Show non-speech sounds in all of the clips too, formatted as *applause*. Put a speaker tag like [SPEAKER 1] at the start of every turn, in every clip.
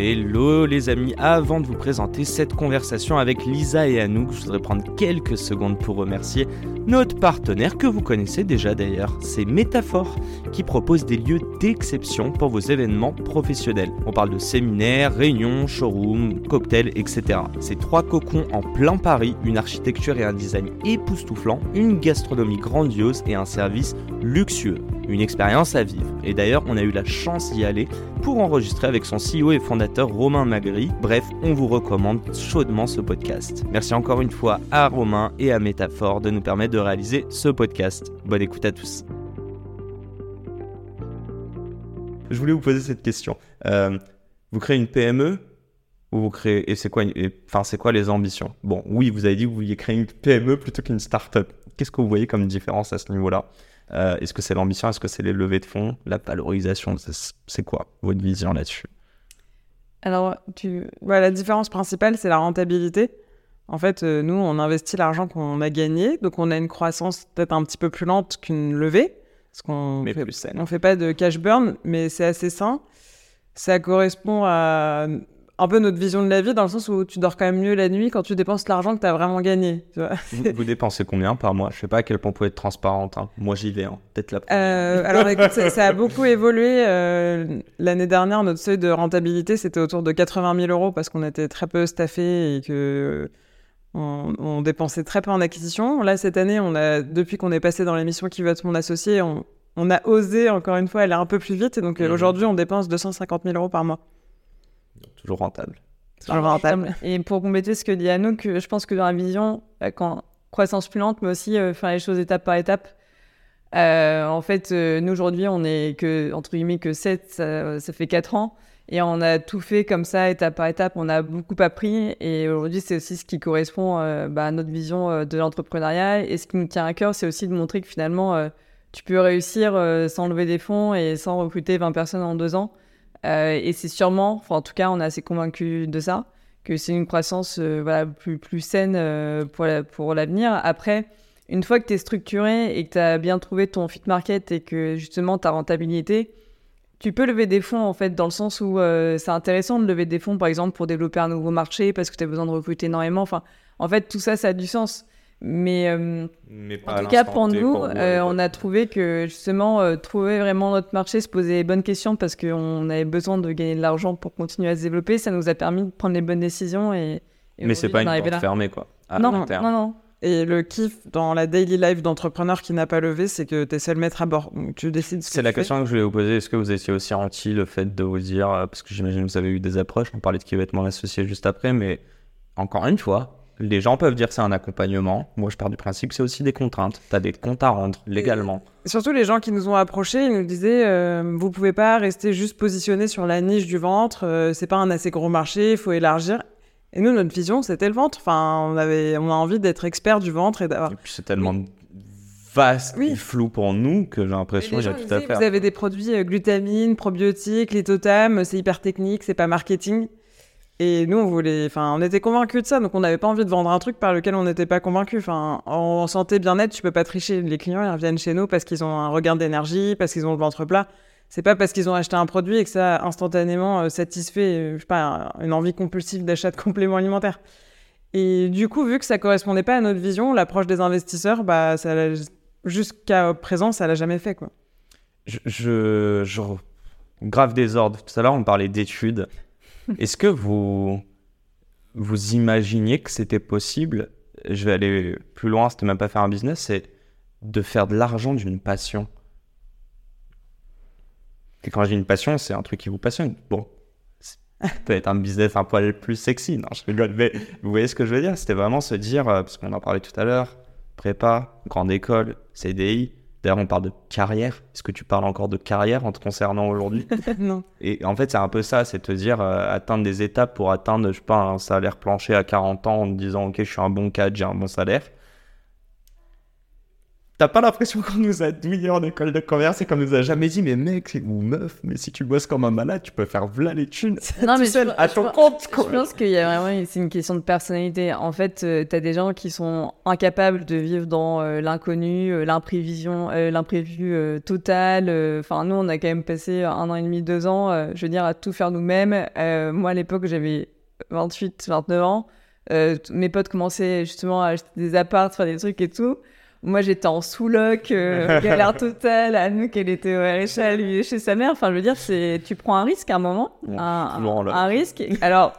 [SPEAKER 1] Hello les amis, avant de vous présenter cette conversation avec Lisa et Anouk, je voudrais prendre quelques secondes pour remercier notre partenaire que vous connaissez déjà d'ailleurs, c'est Métaphore qui propose des lieux d'exception pour vos événements professionnels. On parle de séminaires, réunions, showrooms, cocktails, etc. C'est trois cocons en plein Paris, une architecture et un design époustouflant, une gastronomie grandiose et un service luxueux une expérience à vivre. Et d'ailleurs, on a eu la chance d'y aller pour enregistrer avec son CEO et fondateur Romain Magri. Bref, on vous recommande chaudement ce podcast. Merci encore une fois à Romain et à Métaphore de nous permettre de réaliser ce podcast. Bonne écoute à tous. Je voulais vous poser cette question. Euh, vous créez une PME ou vous créez et c'est quoi enfin c'est quoi les ambitions? Bon, oui, vous avez dit que vous vouliez créer une PME plutôt qu'une start-up. Qu'est-ce que vous voyez comme différence à ce niveau-là? Euh, est-ce que c'est l'ambition? Est-ce que c'est les levées de fonds? La valorisation C'est quoi votre vision là-dessus?
[SPEAKER 2] Alors, tu... la différence principale, c'est la rentabilité. En fait, euh, nous, on investit l'argent qu'on a gagné, donc on a une croissance peut-être un petit peu plus lente qu'une levée, parce qu'on
[SPEAKER 1] ne
[SPEAKER 2] fait, fait pas de cash burn, mais c'est assez sain. Ça correspond à un peu notre vision de la vie dans le sens où tu dors quand même mieux la nuit quand tu dépenses l'argent que tu as vraiment gagné.
[SPEAKER 1] vous, dépensez combien par mois? Je sais pas à quel point vous pouvez être transparente. Hein. Moi j'y vais, hein. peut-être la
[SPEAKER 2] euh, Alors écoute, ça, a beaucoup évolué. Euh, l'année dernière, notre seuil de rentabilité c'était autour de 80 000 euros parce qu'on était très peu staffé et que on, dépensait très peu en acquisition. Là cette année, on a depuis qu'on est passé dans l'émission Qui veut être mon associé, on, a osé encore une fois aller un peu plus vite et donc mhm. aujourd'hui on dépense 250 000 euros par mois.
[SPEAKER 1] Toujours rentable.
[SPEAKER 2] Toujours rentable. Et pour compléter ce que dit Anouk, je pense que dans la vision, bah, quand croissance plus lente, mais aussi euh, faire les choses étape par étape. Euh, en fait, euh, nous aujourd'hui, on est que, entre guillemets, que 7, ça, fait 4 ans. Et on a tout fait comme ça, étape par étape. On a beaucoup appris. Et aujourd'hui, c'est aussi ce qui correspond bah, à notre vision de l'entrepreneuriat. Et ce qui nous tient à cœur, c'est aussi de montrer que finalement, tu peux réussir sans lever des fonds et sans recruter 20 personnes en deux ans. Euh, et c'est sûrement, enfin, en tout cas, on est assez convaincu de ça, que c'est une croissance euh, voilà, plus, plus saine euh, pour, pour l'avenir. Après, une fois que tu es structuré et que tu as bien trouvé ton fit market et que justement ta rentabilité, tu peux lever des fonds en fait dans le sens où c'est intéressant de lever des fonds par exemple pour développer un nouveau marché parce que tu as besoin de recruter énormément. Enfin, en fait, tout ça, ça a du sens. Mais, euh, en tout cas, pour nous, euh, on a trouvé que justement, euh, trouver vraiment notre marché, se poser les bonnes questions parce qu'on avait besoin de gagner de l'argent pour continuer à se développer, ça nous a permis de prendre les bonnes décisions. Et,
[SPEAKER 1] Mais c'est pas une porte fermée, quoi.
[SPEAKER 2] non, non, non. Et le kiff dans la daily life d'entrepreneur qui n'a pas levé, c'est que tu essaies de le mettre à bord. tu décides.
[SPEAKER 1] C'est la question que je voulais vous poser. Est-ce que vous étiez aussi anti le fait de vous dire, parce que j'imagine que vous avez eu des approches, on parlait de qui va être mon associé juste après, mais encore une fois, les gens peuvent dire c'est un accompagnement. Moi, je pars du principe que c'est aussi des contraintes. Tu as des comptes à rendre légalement.
[SPEAKER 2] surtout, les gens qui nous ont approchés, ils nous disaient euh, vous pouvez pas rester juste positionné sur la niche du ventre. Euh, c'est pas un assez gros marché, il faut élargir. Et nous, notre vision, c'était le ventre. Enfin, on avait, on a envie d'être expert du ventre et d'avoir. Et
[SPEAKER 1] puis c'est tellement vaste et flou pour nous que j'ai l'impression que j'ai tout à faire.
[SPEAKER 2] Vous avez des produits euh, glutamine, probiotiques, litotam, c'est hyper technique, c'est pas marketing. Et nous, on voulait, enfin, on était convaincus de ça, donc on n'avait pas envie de vendre un truc par lequel on n'était pas convaincus. Enfin, en santé bien-être, tu peux pas tricher. Les clients, ils reviennent chez nous parce qu'ils ont un regain d'énergie, parce qu'ils ont le ventre plat. C'est pas parce qu'ils ont acheté un produit et que ça a instantanément euh, satisfait, euh, je sais pas, une envie compulsive d'achat de compléments alimentaires. Et du coup, vu que ça correspondait pas à notre vision, l'approche des investisseurs, bah, jusqu'à présent, ça l'a jamais fait, quoi.
[SPEAKER 1] Je, je... grave désordre. Tout à l'heure, on parlait d'études. Est-ce que vous, vous imaginiez que c'était possible Je vais aller plus loin, c'était même pas faire un business, c'est de faire de l'argent d'une passion? Et quand j'ai une passion, c'est un truc qui vous passionne. Bon, peut-être un business un poil plus sexy, non, je rigole, mais vous voyez ce que je veux dire? C'était vraiment se dire, euh, parce qu'on en parlait tout à l'heure, prépa, grande école, CDI, D'ailleurs, on parle de carrière. Est-ce que tu parles encore de carrière en te concernant aujourd'hui *laughs*
[SPEAKER 2] Non.
[SPEAKER 1] Et en fait, c'est un peu ça, c'est te dire euh, atteindre des étapes pour atteindre, je sais pas, un salaire plancher à 40 ans en te disant ok, je suis un bon cadre, j'ai un bon salaire. T'as pas l'impression qu'on nous a douillé en école de commerce et qu'on nous a jamais dit mais mec ou meuf, mais si tu bosses comme un malade, tu peux faire v'là les thunes. *laughs*
[SPEAKER 2] Non, mais
[SPEAKER 1] seul,
[SPEAKER 2] je-
[SPEAKER 1] à
[SPEAKER 2] je
[SPEAKER 1] ton
[SPEAKER 2] pense-
[SPEAKER 1] compte. quoi.
[SPEAKER 2] Je pense qu'il y a vraiment, c'est une question de personnalité. En fait, euh, t'as des gens qui sont incapables de vivre dans euh, l'inconnu, euh, l'imprévision, euh, l'imprévu euh, total. Enfin, nous, on a quand même passé un an et demi, deux ans, je veux dire, à tout faire nous-mêmes. Moi, à l'époque, j'avais 28, 29 ans. Mes potes commençaient justement à acheter des apparts, faire des trucs et tout. Moi, j'étais en sous-loc, euh, *laughs* galère totale. Anouk, elle était au RHA, lui, chez sa mère. Enfin, je veux dire, c'est, tu prends un risque à un moment.
[SPEAKER 1] Ouais,
[SPEAKER 2] un,
[SPEAKER 1] loc.
[SPEAKER 2] un risque. Alors,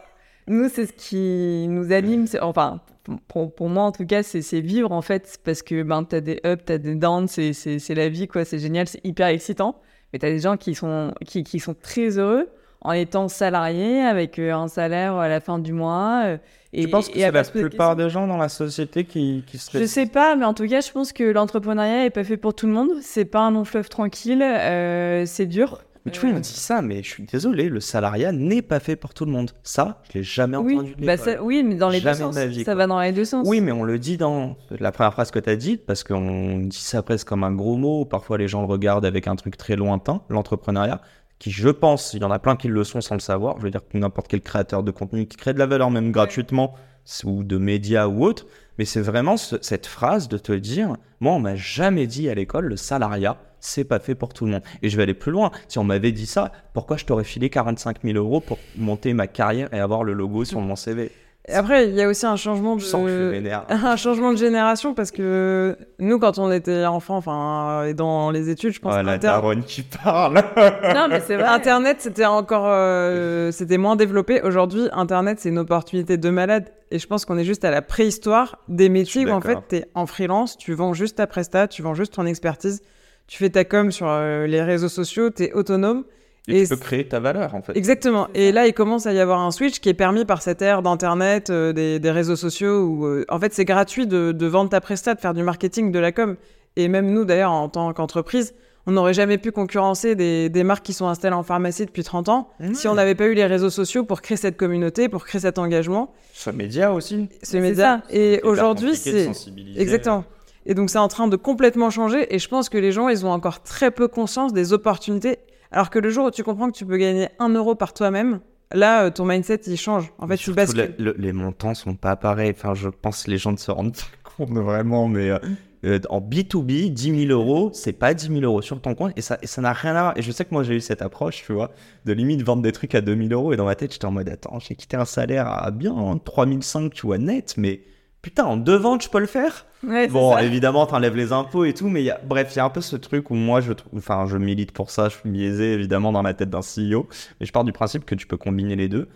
[SPEAKER 2] nous, c'est ce qui nous anime. Enfin, pour, pour moi, en tout cas, c'est, c'est vivre, en fait. Parce que ben, t'as des ups, t'as des downs. C'est, c'est, c'est la vie, quoi. C'est génial, c'est hyper excitant. Mais t'as des gens qui sont, qui, qui sont très heureux en étant salariés avec euh, un salaire à la fin du mois. euh, et,
[SPEAKER 1] Je pense que c'est la
[SPEAKER 2] se
[SPEAKER 1] plupart des gens dans la société qui, qui seraient
[SPEAKER 2] Je sais pas, mais en tout cas, je pense que l'entrepreneuriat est pas fait pour tout le monde. C'est pas un long fleuve tranquille. euh, c'est dur.
[SPEAKER 1] Mais tu vois,
[SPEAKER 2] Euh,
[SPEAKER 1] on dit ça, mais je suis désolé, le salariat n'est pas fait pour tout le monde. Ça, je l'ai jamais
[SPEAKER 2] oui,
[SPEAKER 1] entendu
[SPEAKER 2] bah ça- oui, mais dans les deux
[SPEAKER 1] Jamais
[SPEAKER 2] sens.
[SPEAKER 1] vie,
[SPEAKER 2] ça va dans les deux sens.
[SPEAKER 1] Oui, mais on le dit dans la première phrase que tu as dite, parce qu'on dit ça presque comme un gros mot. Parfois, les gens le regardent avec un truc très lointain, l'entrepreneuriat, qui, je pense, il y en a plein qui le sont sans le savoir. Je veux dire que n'importe quel créateur de contenu qui crée de la valeur, même gratuitement, ou de médias ou autre. Mais c'est vraiment ce- cette phrase de te dire Moi, on m'a jamais dit à l'école, le salariat, c'est pas fait pour tout le monde. Et je vais aller plus loin. Si on m'avait dit ça, pourquoi je t'aurais filé 45 000 euros pour monter ma carrière et avoir le logo sur mon CV
[SPEAKER 2] Après, il y a aussi un changement de.
[SPEAKER 1] Je sens que je suis vénère.
[SPEAKER 2] un changement de génération parce que nous, quand on était enfant, enfin, et dans les études, je pense
[SPEAKER 1] Oh, la
[SPEAKER 2] Inter-
[SPEAKER 1] daronne qui parle *laughs*
[SPEAKER 2] Non, mais c'est vrai. Internet, c'était encore, euh, c'était moins développé. Aujourd'hui, Internet, c'est une opportunité de malade. Et je pense qu'on est juste à la préhistoire des métiers où en fait, t'es en freelance, tu vends juste ta presta, tu vends juste ton expertise, tu fais ta com sur euh, les réseaux sociaux, t'es autonome.
[SPEAKER 1] Et,
[SPEAKER 2] Et
[SPEAKER 1] tu peux créer ta valeur, en fait.
[SPEAKER 2] Exactement. Et là, il commence à y avoir un switch qui est permis par cette ère d'Internet, euh, des, des réseaux sociaux, où euh, en fait c'est gratuit de, de vendre ta presta, de faire du marketing, de la com. Et même nous, d'ailleurs, en tant qu'entreprise, on n'aurait jamais pu concurrencer des, des marques qui sont installées en pharmacie depuis 30 ans si on n'avait pas eu les réseaux sociaux pour créer cette communauté, pour créer cet engagement,
[SPEAKER 1] Sur médias aussi.
[SPEAKER 2] ce média. Et aujourd'hui, c'est
[SPEAKER 1] sensibiliser.
[SPEAKER 2] Exactement. Et donc c'est en train de complètement changer et je pense que les gens, ils ont encore très peu conscience des opportunités. Alors que le jour où tu comprends que tu peux gagner un euro par toi-même, là, euh, ton mindset, il change. En fait, tu bascules.
[SPEAKER 1] le- le- les montants sont pas pareils. Enfin, je pense que les gens ne se rendent pas *laughs* compte vraiment, mais euh, euh, en B2B, 10 000 euros, c'est pas 10 000 euros sur ton compte et ça et ça n'a rien à voir. Et je sais que moi, j'ai eu cette approche, tu vois, de limite vendre des trucs à 2 000 euros et dans ma tête, j'étais en mode attends, j'ai quitté un salaire à bien 3 500, tu vois, net, mais putain, en deux ventes, je peux le faire
[SPEAKER 2] Ouais,
[SPEAKER 1] Bon,
[SPEAKER 2] ça.
[SPEAKER 1] évidemment, t'enlèves les impôts et tout, mais y a, bref, il y a un peu ce truc où moi, je enfin, je milite pour ça, je suis biaisé évidemment dans la tête d'un CEO, mais je pars du principe que tu peux combiner les deux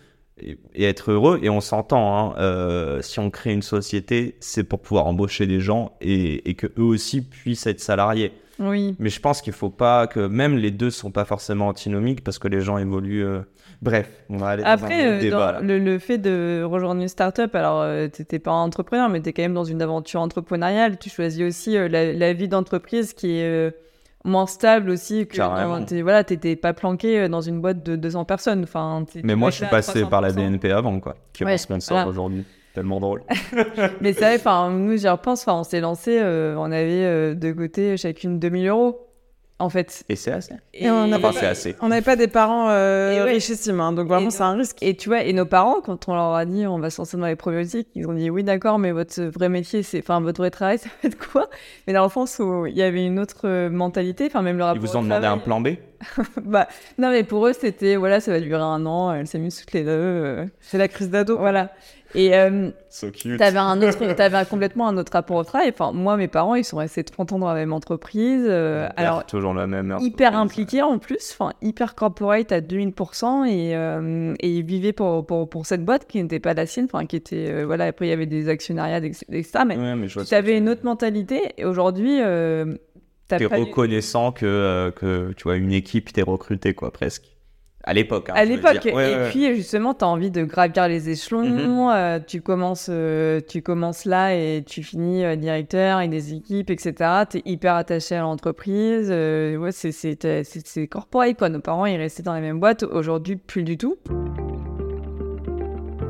[SPEAKER 1] et, et être heureux. Et on s'entend, hein, euh, si on crée une société, c'est pour pouvoir embaucher des gens et, et que eux aussi puissent être salariés.
[SPEAKER 2] Oui.
[SPEAKER 1] Mais je pense qu'il faut pas que même les deux sont pas forcément antinomiques parce que les gens évoluent. euh, Bref, on va aller dans
[SPEAKER 2] Après,
[SPEAKER 1] un autre
[SPEAKER 2] euh,
[SPEAKER 1] débat
[SPEAKER 2] dans
[SPEAKER 1] là.
[SPEAKER 2] le, le fait de rejoindre une start-up, alors euh, t'étais pas un entrepreneur, mais t'es quand même dans une aventure entrepreneuriale. Tu choisis aussi euh, la, la vie d'entreprise qui est moins stable aussi. Que
[SPEAKER 1] Carrément.
[SPEAKER 2] dans- t'es- voilà, t'étais pas planqué dans une boîte de 200 personnes. Enfin,
[SPEAKER 1] Mais
[SPEAKER 2] tu
[SPEAKER 1] moi, je suis passé par la
[SPEAKER 2] 300%.
[SPEAKER 1] BNP avant, quoi, qui est
[SPEAKER 2] Ouais,
[SPEAKER 1] mon sponsor
[SPEAKER 2] voilà.
[SPEAKER 1] aujourd'hui. Tellement drôle. *laughs*
[SPEAKER 2] Mais c'est vrai, enfin, nous, j'y repense, enfin, on s'est lancé, euh, on avait euh, de côté chacune 2000 euros, en fait.
[SPEAKER 1] Et c'est assez.
[SPEAKER 2] Et on n'a
[SPEAKER 1] Enfin,
[SPEAKER 2] pas-
[SPEAKER 1] c'est assez.
[SPEAKER 2] On n'avait pas des parents euh,
[SPEAKER 1] euh,
[SPEAKER 2] richissimes, hein, donc vraiment, c'est un risque. Et tu vois, et nos parents, quand on leur a dit on va se lancer dans les probiotiques, ils ont dit oui, d'accord, mais votre vrai métier, c'est, enfin, votre vrai travail, *laughs* ça va être quoi? Mais dans le sens où il y avait une autre euh, mentalité, enfin, même le
[SPEAKER 1] Ils
[SPEAKER 2] rapport
[SPEAKER 1] vous
[SPEAKER 2] au
[SPEAKER 1] ont demandé un plan B? *laughs*
[SPEAKER 2] Bah, non, mais pour eux, c'était voilà, ça va durer un an, elle s'amuse toutes les deux. euh, c'est la crise d'ado. Voilà. Et euh,
[SPEAKER 1] So.
[SPEAKER 2] T'avais un autre, *laughs* t'avais complètement un autre rapport au travail. Enfin, moi, mes parents, ils sont restés 30 ans dans la même entreprise. euh, alors,
[SPEAKER 1] toujours la même
[SPEAKER 2] hyper impliqués en plus, enfin, hyper corporate à 2000%. Et, euh, et ils vivaient pour, pour, pour cette boîte qui n'était pas la sienne. Enfin, qui était, euh, voilà, après, il y avait des actionnariats, etc. Mais
[SPEAKER 1] Ouais,
[SPEAKER 2] tu avais une autre mentalité. Et aujourd'hui,
[SPEAKER 1] T'es reconnaissant que, que tu vois une équipe t'es recruté quoi presque.
[SPEAKER 3] À l'époque. hein,
[SPEAKER 2] à l'époque.
[SPEAKER 3] Ouais,
[SPEAKER 2] et
[SPEAKER 3] ouais, ouais.
[SPEAKER 2] puis justement, tu as envie de gravir les échelons.
[SPEAKER 3] Mhm.
[SPEAKER 2] euh, tu, commences, euh, tu commences là et tu finis euh, directeur et des équipes, etc. Tu es hyper attaché à l'entreprise. ouais, c'est corporate, quoi. Nos parents, ils restaient dans la même boîte. Aujourd'hui, plus du tout.